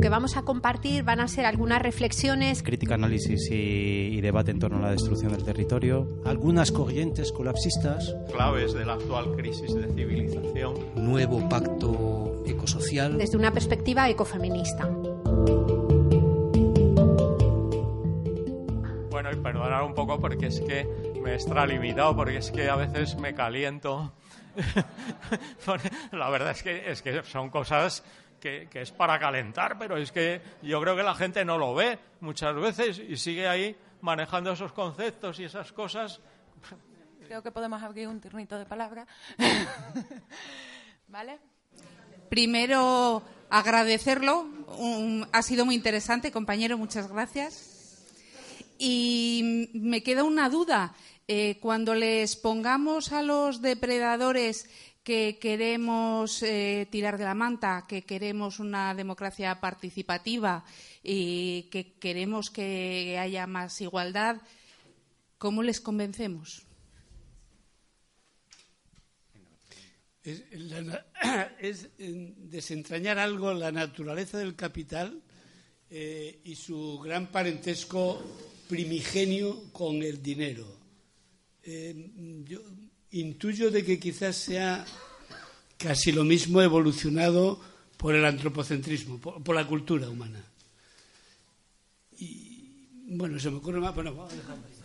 que vamos a compartir van a ser algunas reflexiones. Crítica, análisis y, y, debate en torno a la destrucción del territorio. Algunas corrientes colapsistas. Claves de la actual crisis de civilización. Nuevo pacto ecosocial. Desde una perspectiva ecofeminista. Bueno, y perdonar un poco porque es que me he extralimitado, porque es que a veces me caliento. la verdad es que, es que son cosas que, que, es para calentar, pero es que yo creo que la gente no lo ve muchas veces y sigue ahí manejando esos conceptos y esas cosas. Creo que podemos abrir un turnito de palabra. ¿Vale? Primero, agradecerlo. Un, ha sido muy interesante, compañero, muchas gracias. Y me queda una duda. Eh, cuando les pongamos a los depredadores que queremos eh, tirar de la manta, que queremos una democracia participativa y que queremos que haya más igualdad, ¿cómo les convencemos? Es, es desentrañar algo la naturaleza del capital eh, y su gran parentesco primigenio con el dinero. Eh, yo intuyo de que quizás sea casi lo mismo evolucionado por el antropocentrismo, por, la cultura humana. Y bueno, se me ocurre más, pero vamos a dejarlo.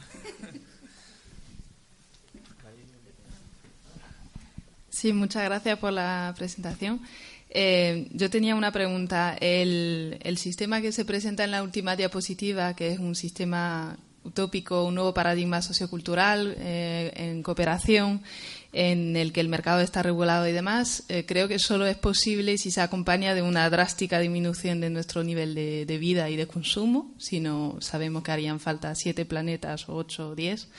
Sí, muchas gracias por la presentación. Eh, yo tenía una pregunta. El, el, sistema que se presenta en la última diapositiva, que es un sistema utópico, un nuevo paradigma sociocultural eh, en cooperación, en el que el mercado está regulado y demás, eh, creo que solo es posible si se acompaña de una drástica disminución de nuestro nivel de, vida y de consumo, si no sabemos que harían falta siete planetas o ocho o diez.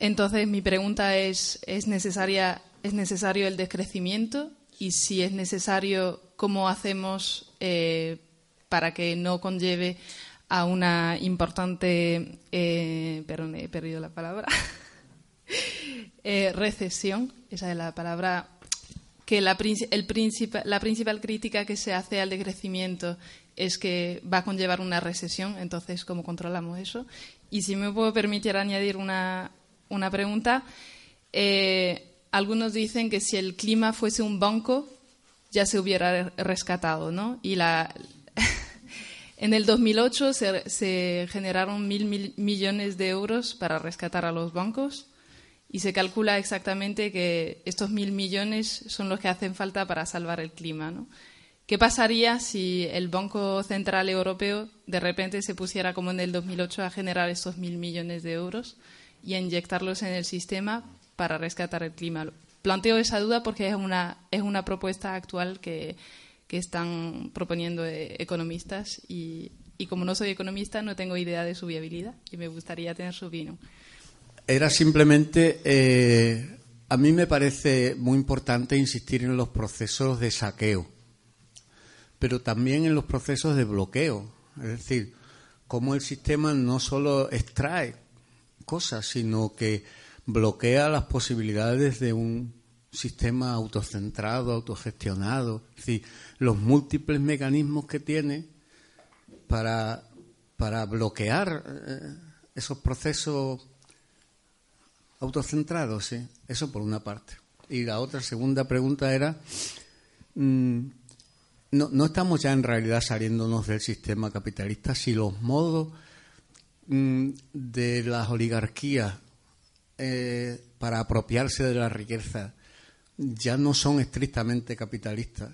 Entonces, mi pregunta es, ¿es, necesaria, ¿es necesario el descrecimiento? Y si es necesario, ¿cómo hacemos eh, para que no conlleve a una importante, eh, perdón, he perdido la palabra, eh, recesión, esa es la palabra, que la, el principal, la principal crítica que se hace al decrecimiento es que va a conllevar una recesión, entonces, ¿cómo controlamos eso? Y si me puedo permitir añadir una, una pregunta, eh, algunos dicen que si el clima fuese un banco, ya se hubiera rescatado, ¿no? Y la, en el 2008 se, se generaron mil, mil, millones de euros para rescatar a los bancos y se calcula exactamente que estos mil millones son los que hacen falta para salvar el clima, ¿no? ¿Qué pasaría si el Banco Central Europeo de repente se pusiera, como en el 2008, a generar estos mil millones de euros y a inyectarlos en el sistema para rescatar el clima. Planteo esa duda porque es una, es una propuesta actual que, que están proponiendo eh, economistas y, y, como no soy economista no tengo idea de su viabilidad y me gustaría tener su opinión. Era simplemente, eh, a mí me parece muy importante insistir en los procesos de saqueo, pero también en los procesos de bloqueo. Es decir, cómo el sistema no solo extrae cosas, sino que bloquea las posibilidades de un sistema autocentrado, autogestionado, es decir, los múltiples mecanismos que tiene para, para bloquear eh, esos procesos autocentrados, ¿sí? eso por una parte. Y la otra segunda pregunta era, mmm, no, no estamos ya en realidad saliéndonos del sistema capitalista si los modos mmm, de las oligarquías eh, para apropiarse de la riqueza ya no son estrictamente capitalistas.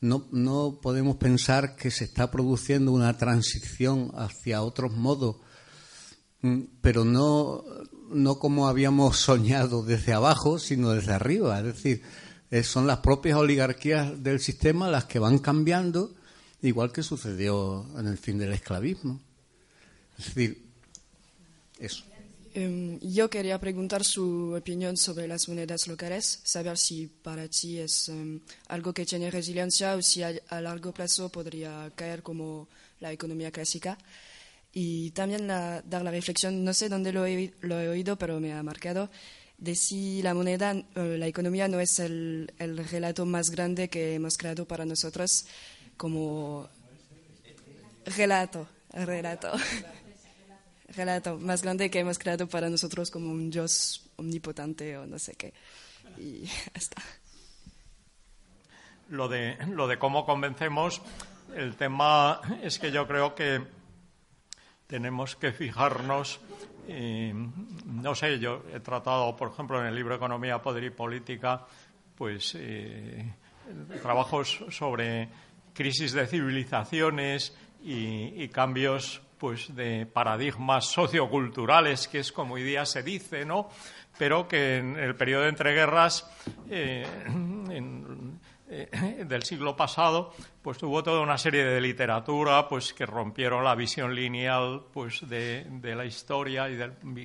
No, no, podemos pensar que se está produciendo una transición hacia otros modos, pero no, no como habíamos soñado desde abajo, sino desde arriba. Es decir, son las propias oligarquías del sistema las que van cambiando, igual que sucedió en el fin del esclavismo. Es decir, eso. Em, yo quería preguntar su opinión sobre las monedas locales, saber si para ti es em, algo que tiene resiliencia o si a, largo plazo podría caer como la economía clásica. Y también dar la reflexión, no sé dónde lo he, oído, pero me ha marcado, de si la moneda, la economía no es el, el relato más grande que hemos creado para nosotros como relato, relato relato más grande que hemos creado para nosotros como un Dios omnipotente o no sé qué. Y está. Lo de, lo de cómo convencemos, el tema es que yo creo que tenemos que fijarnos. no sé, yo he tratado, por ejemplo, en el libro Economía, Poder y Política, pues eh, trabajos sobre crisis de civilizaciones y cambios pues de paradigmas socioculturales, que es como hoy día se dice, ¿no? Pero que en el periodo de entreguerras eh, eh, del siglo pasado, pues hubo toda una serie de literatura, pues que rompieron la visión lineal, pues de, la historia y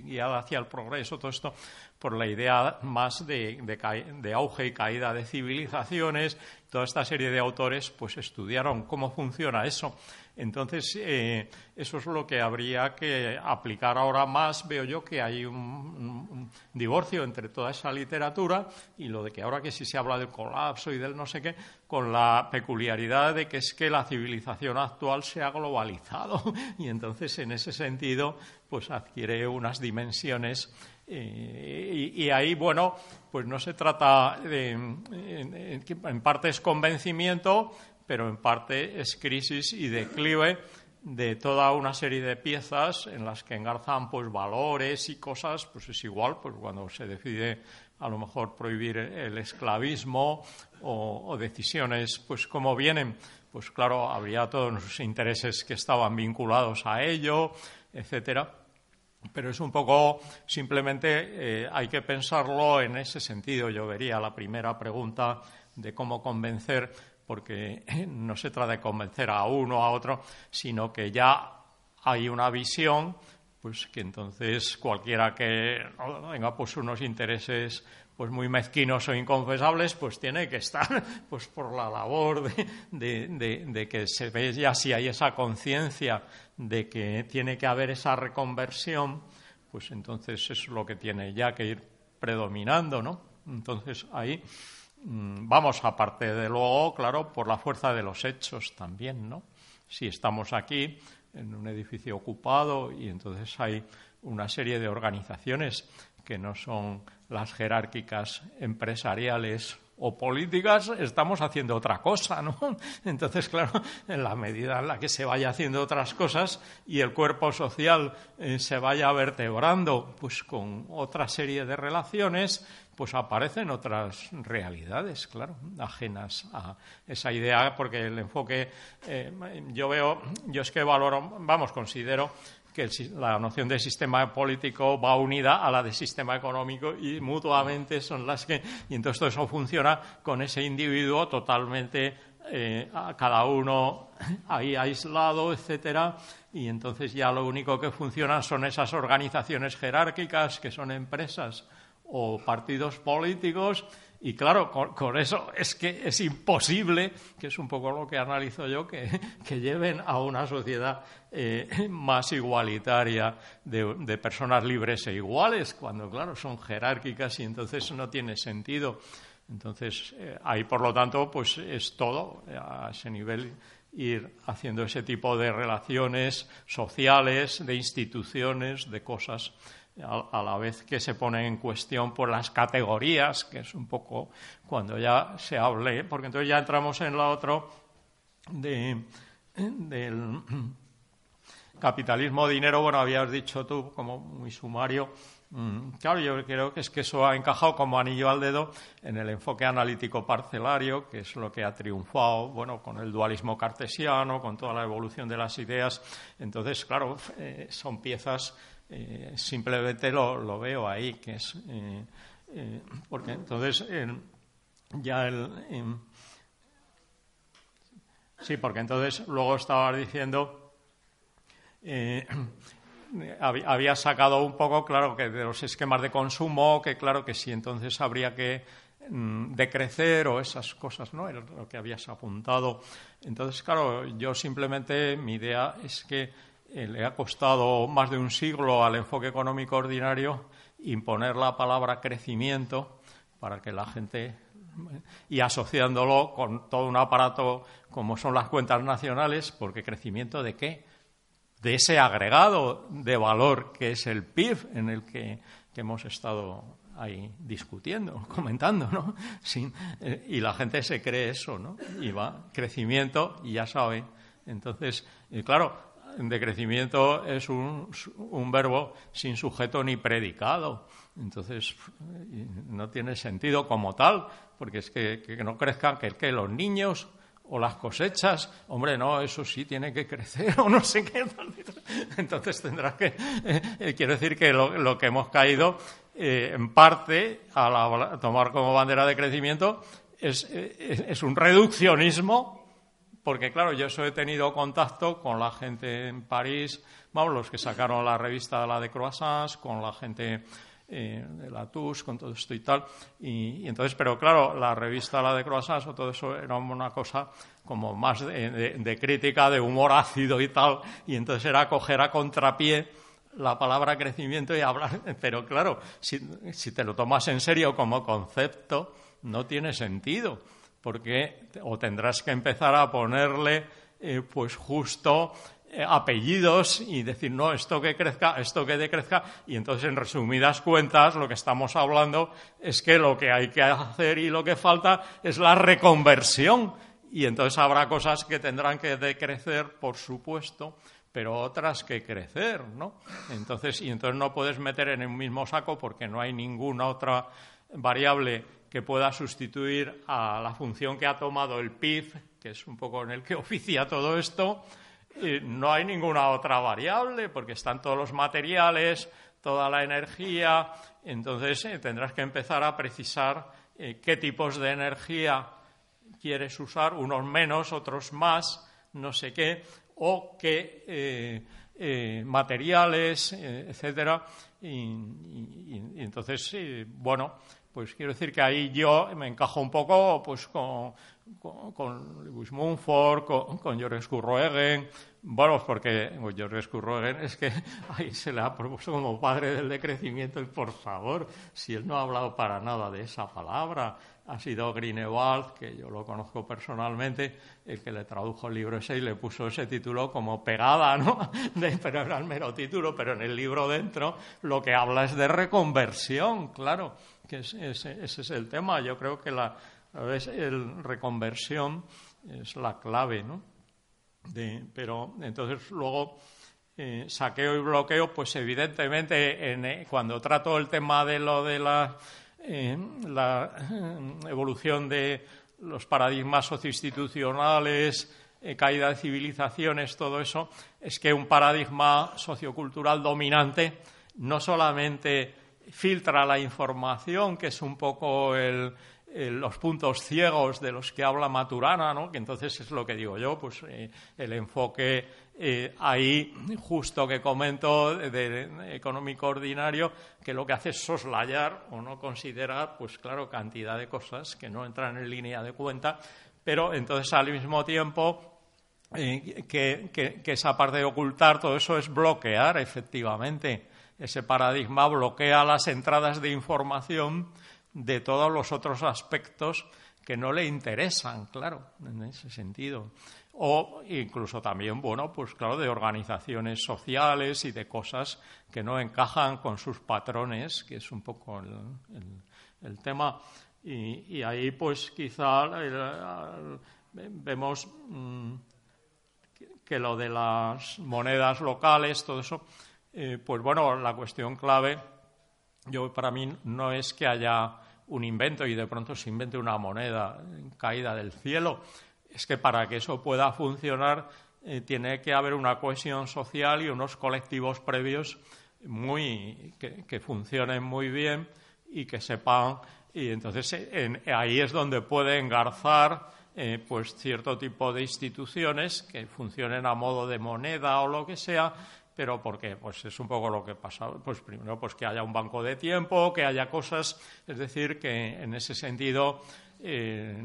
guiada hacia el progreso, todo esto por la idea más de, de, auge y caída de civilizaciones. Toda esta serie de autores, pues estudiaron cómo funciona eso entonces, eh, eso es lo que habría que aplicar ahora más. Veo yo que hay un, divorcio entre toda esa literatura y lo de que ahora que sí se habla del colapso y del no sé qué, con la peculiaridad de que es que la civilización actual se ha globalizado y entonces en ese sentido pues adquiere unas dimensiones y, ahí, bueno, pues no se trata de, en parte es convencimiento, pero en parte es crisis y declive de toda una serie de piezas en las que engarzan pues valores y cosas, pues es igual, pues cuando se decide a lo mejor prohibir el esclavismo o, decisiones, pues como vienen, pues claro, habría todos los intereses que estaban vinculados a ello, etcétera. Pero es un poco, simplemente eh, hay que pensarlo en ese sentido. Yo vería la primera pregunta de cómo convencer porque no se trata de convencer a uno o a otro, sino que ya hay una visión, pues que entonces cualquiera que tenga pues unos intereses pues muy mezquinos o inconfesables, pues tiene que estar pues por la labor de, que se vea ya si hay esa conciencia de que tiene que haber esa reconversión, pues entonces es lo que tiene ya que ir predominando, ¿no? Entonces ahí Mm, vamos, aparte de luego, claro, por la fuerza de los hechos también, ¿no? Si estamos aquí en un edificio ocupado y entonces hay una serie de organizaciones que no son las jerárquicas empresariales o políticas, estamos haciendo otra cosa, ¿no? Entonces, claro, en la medida en la que se vaya haciendo otras cosas y el cuerpo social eh, se vaya vertebrando, pues con otra serie de relaciones, pues aparecen otras realidades, claro, ajenas a esa idea, porque el enfoque, eh, yo veo, yo es que valoro, vamos, considero que la noción de sistema político va unida a la de sistema económico y mutuamente son las que, y entonces todo eso funciona con ese individuo totalmente eh, a cada uno ahí aislado, etcétera, y entonces ya lo único que funciona son esas organizaciones jerárquicas que son empresas o partidos políticos y claro, con, eso es que es imposible, que es un poco lo que analizo yo, que, lleven a una sociedad eh, más igualitaria de, personas libres e iguales, cuando claro, son jerárquicas y entonces no tiene sentido. Entonces, eh, ahí por lo tanto, pues es todo a ese nivel ir haciendo ese tipo de relaciones sociales, de instituciones, de cosas a, la vez que se pone en cuestión por las categorías, que es un poco cuando ya se hable, porque entonces ya entramos en lo otro de, del capitalismo dinero, bueno, habías dicho tú como muy sumario, mm, Claro, yo creo que es que eso ha encajado como anillo al dedo en el enfoque analítico parcelario, que es lo que ha triunfado, bueno, con el dualismo cartesiano, con toda la evolución de las ideas. Entonces, claro, eh, son piezas eh, simplemente lo, veo ahí, que es. Eh, eh, porque entonces, ya el... Sí, porque entonces luego estabas diciendo... Había sacado un poco, claro, que de los esquemas de consumo, que claro que sí, entonces habría que mm, decrecer o esas cosas, ¿no? Era lo que habías apuntado. Entonces, claro, yo simplemente mi idea es que le ha costado más de un siglo al enfoque económico ordinario imponer la palabra crecimiento para que la gente y asociándolo con todo un aparato como son las cuentas nacionales, porque crecimiento de qué? De ese agregado de valor que es el PIB en el que, hemos estado ahí discutiendo, comentando, ¿no? Eh, y la gente se cree eso, ¿no? Y va, crecimiento, y ya sabe. Entonces, claro, de crecimiento es un, verbo sin sujeto ni predicado. Entonces, no tiene sentido como tal, porque es que, no crezcan que, que los niños o las cosechas, hombre, no, eso sí tiene que crecer o no sé qué. Entonces tendrá que, eh, quiero decir que lo, que hemos caído eh, en parte a tomar como bandera de crecimiento es, eh, es un reduccionismo porque claro, yo eso he tenido contacto con la gente en París, vamos, los que sacaron la revista La de Croissants, con la gente eh, de la TUS, con todo esto y tal. Y, entonces, pero claro, la revista La de Croissants o todo eso era una cosa como más de, crítica, de humor ácido y tal. Y entonces era coger a contrapié la palabra crecimiento y hablar. Pero claro, si te lo tomas en serio como concepto, no tiene sentido porque o tendrás que empezar a ponerle eh, pues justo eh, apellidos y decir, no, esto que crezca, esto que decrezca, y entonces en resumidas cuentas lo que estamos hablando es que lo que hay que hacer y lo que falta es la reconversión, y entonces habrá cosas que tendrán que decrecer, por supuesto, pero otras que crecer, ¿no? Entonces, y entonces no puedes meter en el mismo saco porque no hay ninguna otra variable que pueda sustituir a la función que ha tomado el PIB, que es un poco en el que oficia todo esto, no hay ninguna otra variable, porque están todos los materiales, toda la energía, entonces eh, tendrás que empezar a precisar eh, qué tipos de energía quieres usar, unos menos, otros más, no sé qué, o qué eh, materiales, etcétera. Y, entonces, bueno, pues quiero decir que ahí yo me encajo un poco pues con, con, con Lewis Mumford, con, con Kurroegen, bueno, porque Georges Kurroegen es que ahí se le ha propuesto como padre del decrecimiento y por favor, si él no ha hablado para nada de esa palabra, ha sido Greenewald, que yo lo conozco personalmente, el que le tradujo el libro ese y le puso ese título como pegada, ¿no? pero era el mero título, pero en el libro dentro lo que habla es de reconversión, claro, que ese, es el tema. Yo creo que la el reconversión es la clave, ¿no? pero entonces luego eh, saqueo y bloqueo, pues evidentemente eh, cuando trato el tema de lo de la la eh, evolución de los paradigmas socioinstitucionales, caída de civilizaciones, todo eso, es que un paradigma sociocultural dominante no solamente filtra la información, que es un poco los puntos ciegos de los que habla Maturana, ¿no? que entonces es lo que digo yo, pues eh, el enfoque eh, ahí justo que comento de, económico ordinario, que lo que hace es soslayar o no considerar, pues claro, cantidad de cosas que no entran en línea de cuenta, pero entonces al mismo tiempo eh, que, esa parte de ocultar todo eso es bloquear efectivamente. Ese paradigma bloquea las entradas de información de todos los otros aspectos que no le interesan, claro, en ese sentido o incluso también, bueno, pues claro, de organizaciones sociales y de cosas que no encajan con sus patrones, que es un poco el, tema. Y, ahí, pues quizá vemos mm, que, lo de las monedas locales, todo eso, eh, pues bueno, la cuestión clave, yo para mí no es que haya un invento y de pronto se invente una moneda caída del cielo, es que para que eso pueda funcionar eh, tiene que haber una cohesión social y unos colectivos previos muy que, funcionen muy bien y que sepan Y entonces ahí es donde puede engarzar eh, pues cierto tipo de instituciones que funcionen a modo de moneda o lo que sea, pero porque pues es un poco lo que pasa pues primero pues que haya un banco de tiempo que haya cosas es decir que en ese sentido eh,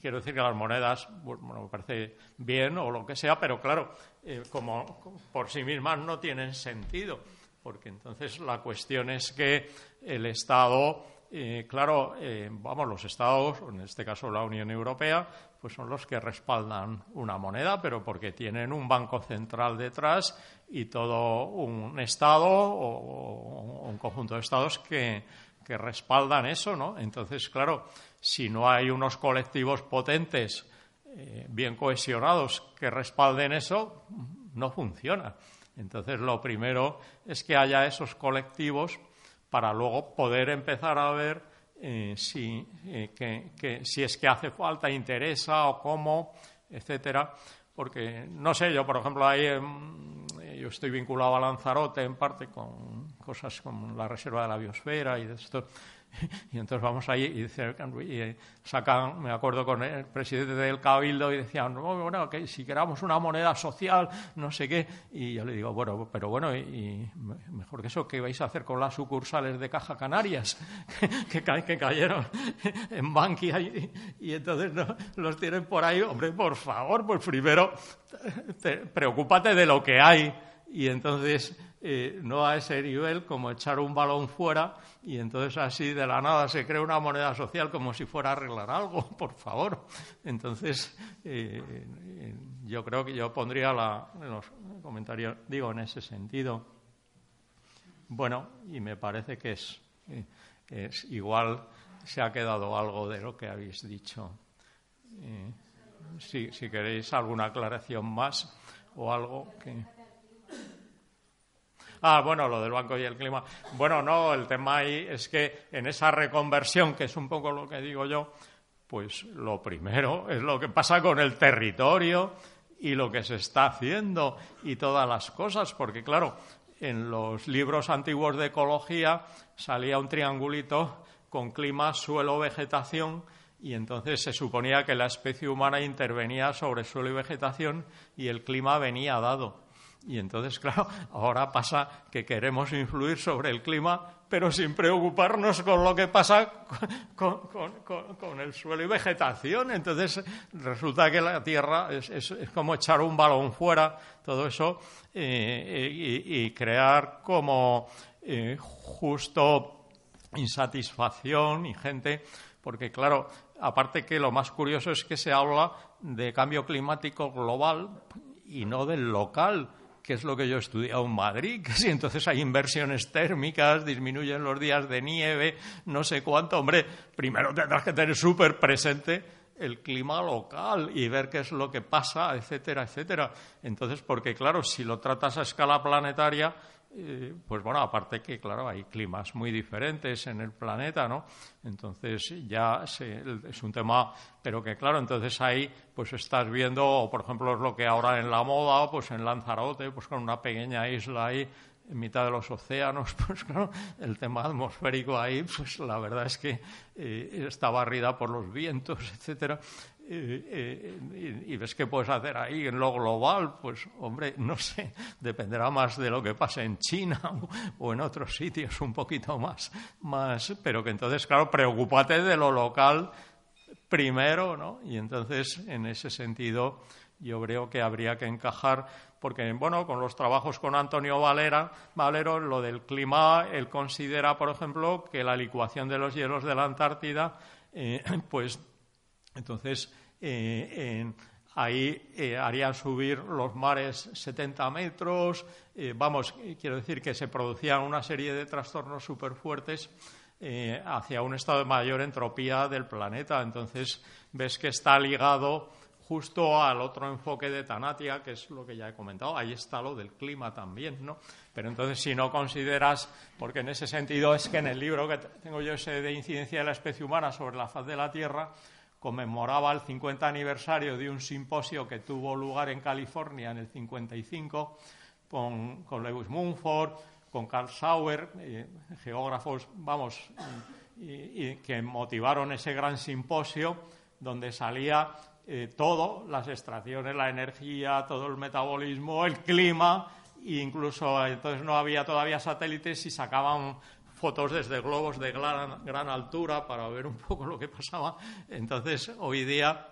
quiero decir que las monedas bueno me parece bien o lo que sea pero claro eh, como por sí mismas no tienen sentido porque entonces la cuestión es que el Estado eh, claro, vamos, los estados, en este caso la Unión Europea, pues son los que respaldan una moneda, pero porque tienen un banco central detrás y todo un Estado o, un conjunto de Estados que, respaldan eso, ¿no? Entonces, claro, si no hay unos colectivos potentes, eh, bien cohesionados, que respalden eso, no funciona. Entonces, lo primero es que haya esos colectivos para luego poder empezar a ver eh, si, eh, que, si es que hace falta, interesa o cómo, etcétera. Porque no sé, yo por ejemplo ahí yo estoy vinculado a Lanzarote en parte con cosas como la reserva de la biosfera y de esto Y entonces vamos ahí y, sacan, me acuerdo con el presidente del Cabildo y decían, bueno, que si queramos una moneda social, no sé qué. Y yo le digo, bueno, pero bueno, y, mejor que eso, ¿qué vais a hacer con las sucursales de Caja Canarias que, que, cayeron en Bankia? Y, y entonces no, los tienen por ahí. Hombre, por favor, pues primero, preocúpate de lo que hay. Y entonces eh, no a ese nivel como echar un balón fuera y entonces así de la nada se crea una moneda social como si fuera a arreglar algo, por favor. Entonces, eh, yo creo que yo pondría la, los comentarios, digo, en ese sentido. Bueno, y me parece que es, eh, es igual se ha quedado algo de lo que habéis dicho. si, si queréis alguna aclaración más o algo que. Ah, bueno, lo del banco y el clima. Bueno, no, el tema ahí es que en esa reconversión, que es un poco lo que digo yo, pues lo primero es lo que pasa con el territorio y lo que se está haciendo y todas las cosas, porque claro, en los libros antiguos de ecología salía un triangulito con clima, suelo, vegetación, y entonces se suponía que la especie humana intervenía sobre suelo y vegetación y el clima venía dado. Y entonces, claro, ahora pasa que queremos influir sobre el clima, pero sin preocuparnos con lo que pasa con, el suelo y vegetación. Entonces, resulta que la Tierra es, como echar un balón fuera, todo eso, eh, y, crear como eh, justo insatisfacción y gente, porque, claro, aparte que lo más curioso es que se habla de cambio climático global y no del local que es lo que yo he estudiado en Madrid, que si entonces hay inversiones térmicas, disminuyen los días de nieve, no sé cuánto. Hombre, primero tendrás que tener súper presente el clima local y ver qué es lo que pasa, etcétera, etcétera. Entonces, porque claro, si lo tratas a escala planetaria, eh, pues bueno, aparte que, claro, hay climas muy diferentes en el planeta, ¿no? Entonces ya es un tema, pero que, claro, entonces ahí pues estás viendo, por ejemplo, es lo que ahora en la moda, pues en Lanzarote, pues con una pequeña isla ahí en mitad de los océanos, pues claro, el tema atmosférico ahí, pues la verdad es que eh, está barrida por los vientos, etcétera. Y, ves qué puedes hacer ahí en lo global, pues hombre, no sé, dependerá más de lo que pase en China o, en otros sitios un poquito más, más, pero que entonces, claro, preocúpate de lo local primero, ¿no? Y entonces, en ese sentido, yo creo que habría que encajar, porque, bueno, con los trabajos con Antonio Valera, Valero, lo del clima, él considera, por ejemplo, que la licuación de los hielos de la Antártida, eh, pues entonces, eh, ahí eh, harían subir los mares 70 metros. Eh, vamos, quiero decir que se producían una serie de trastornos súper fuertes hacia un estado de mayor entropía del planeta. Entonces, ves que está ligado justo al otro enfoque de Tanatia, que es lo que ya he comentado. Ahí está lo del clima también, ¿no? Pero entonces, si no consideras, porque en ese sentido es que en el libro que tengo yo ese de incidencia de la especie humana sobre la faz de la Tierra, conmemoraba el 50 aniversario de un simposio que tuvo lugar en California en el 55 con, Lewis Mumford, con Carl Sauer, eh, geógrafos, vamos, que motivaron ese gran simposio donde salía eh, todo, las extracciones, la energía, todo el metabolismo, el clima, e incluso entonces no había todavía satélites y sacaban fotos desde globos de gran, gran altura para ver un poco lo que pasaba. Entonces, hoy día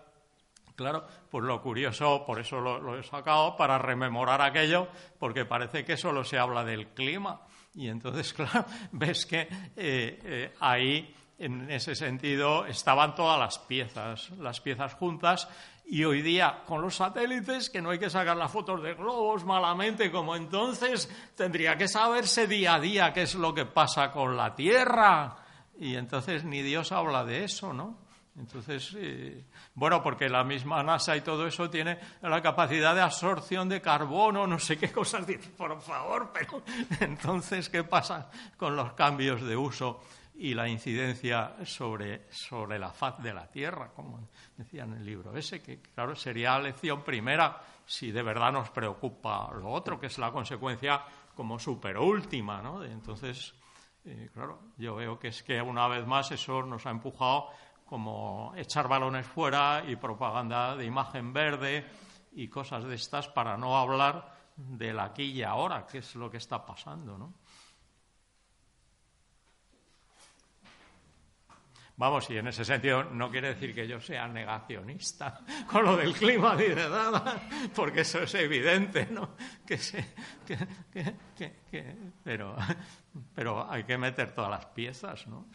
Claro, pues lo curioso, por eso lo, he sacado, para rememorar aquello, porque parece que solo se habla del clima. Y entonces, claro, ves que eh, eh, ahí, en ese sentido, estaban todas las piezas, las piezas juntas. Y hoy día, con los satélites, que no hay que sacar las fotos de globos malamente como entonces, tendría que saberse día a día qué es lo que pasa con la Tierra. Y entonces ni Dios habla de eso, ¿no? Entonces, eh, bueno, porque la misma NASA y todo eso tiene la capacidad de absorción de carbono, no sé qué cosas, por favor, pero entonces, ¿qué pasa con los cambios de uso y la incidencia sobre, sobre la faz de la Tierra, como decía en el libro ese, que claro, sería la lección primera si de verdad nos preocupa lo otro, que es la consecuencia como superúltima, ¿no? Entonces, eh, claro, yo veo que es que una vez más eso nos ha empujado como echar balones fuera y propaganda de imagen verde y cosas de estas para no hablar del aquí y ahora, que es lo que está pasando, ¿no? Vamos, y en ese sentido no quiere decir que yo sea negacionista con lo del clima ni de nada, porque eso es evidente, ¿no? Que, pero, pero hay que meter todas las piezas, ¿no?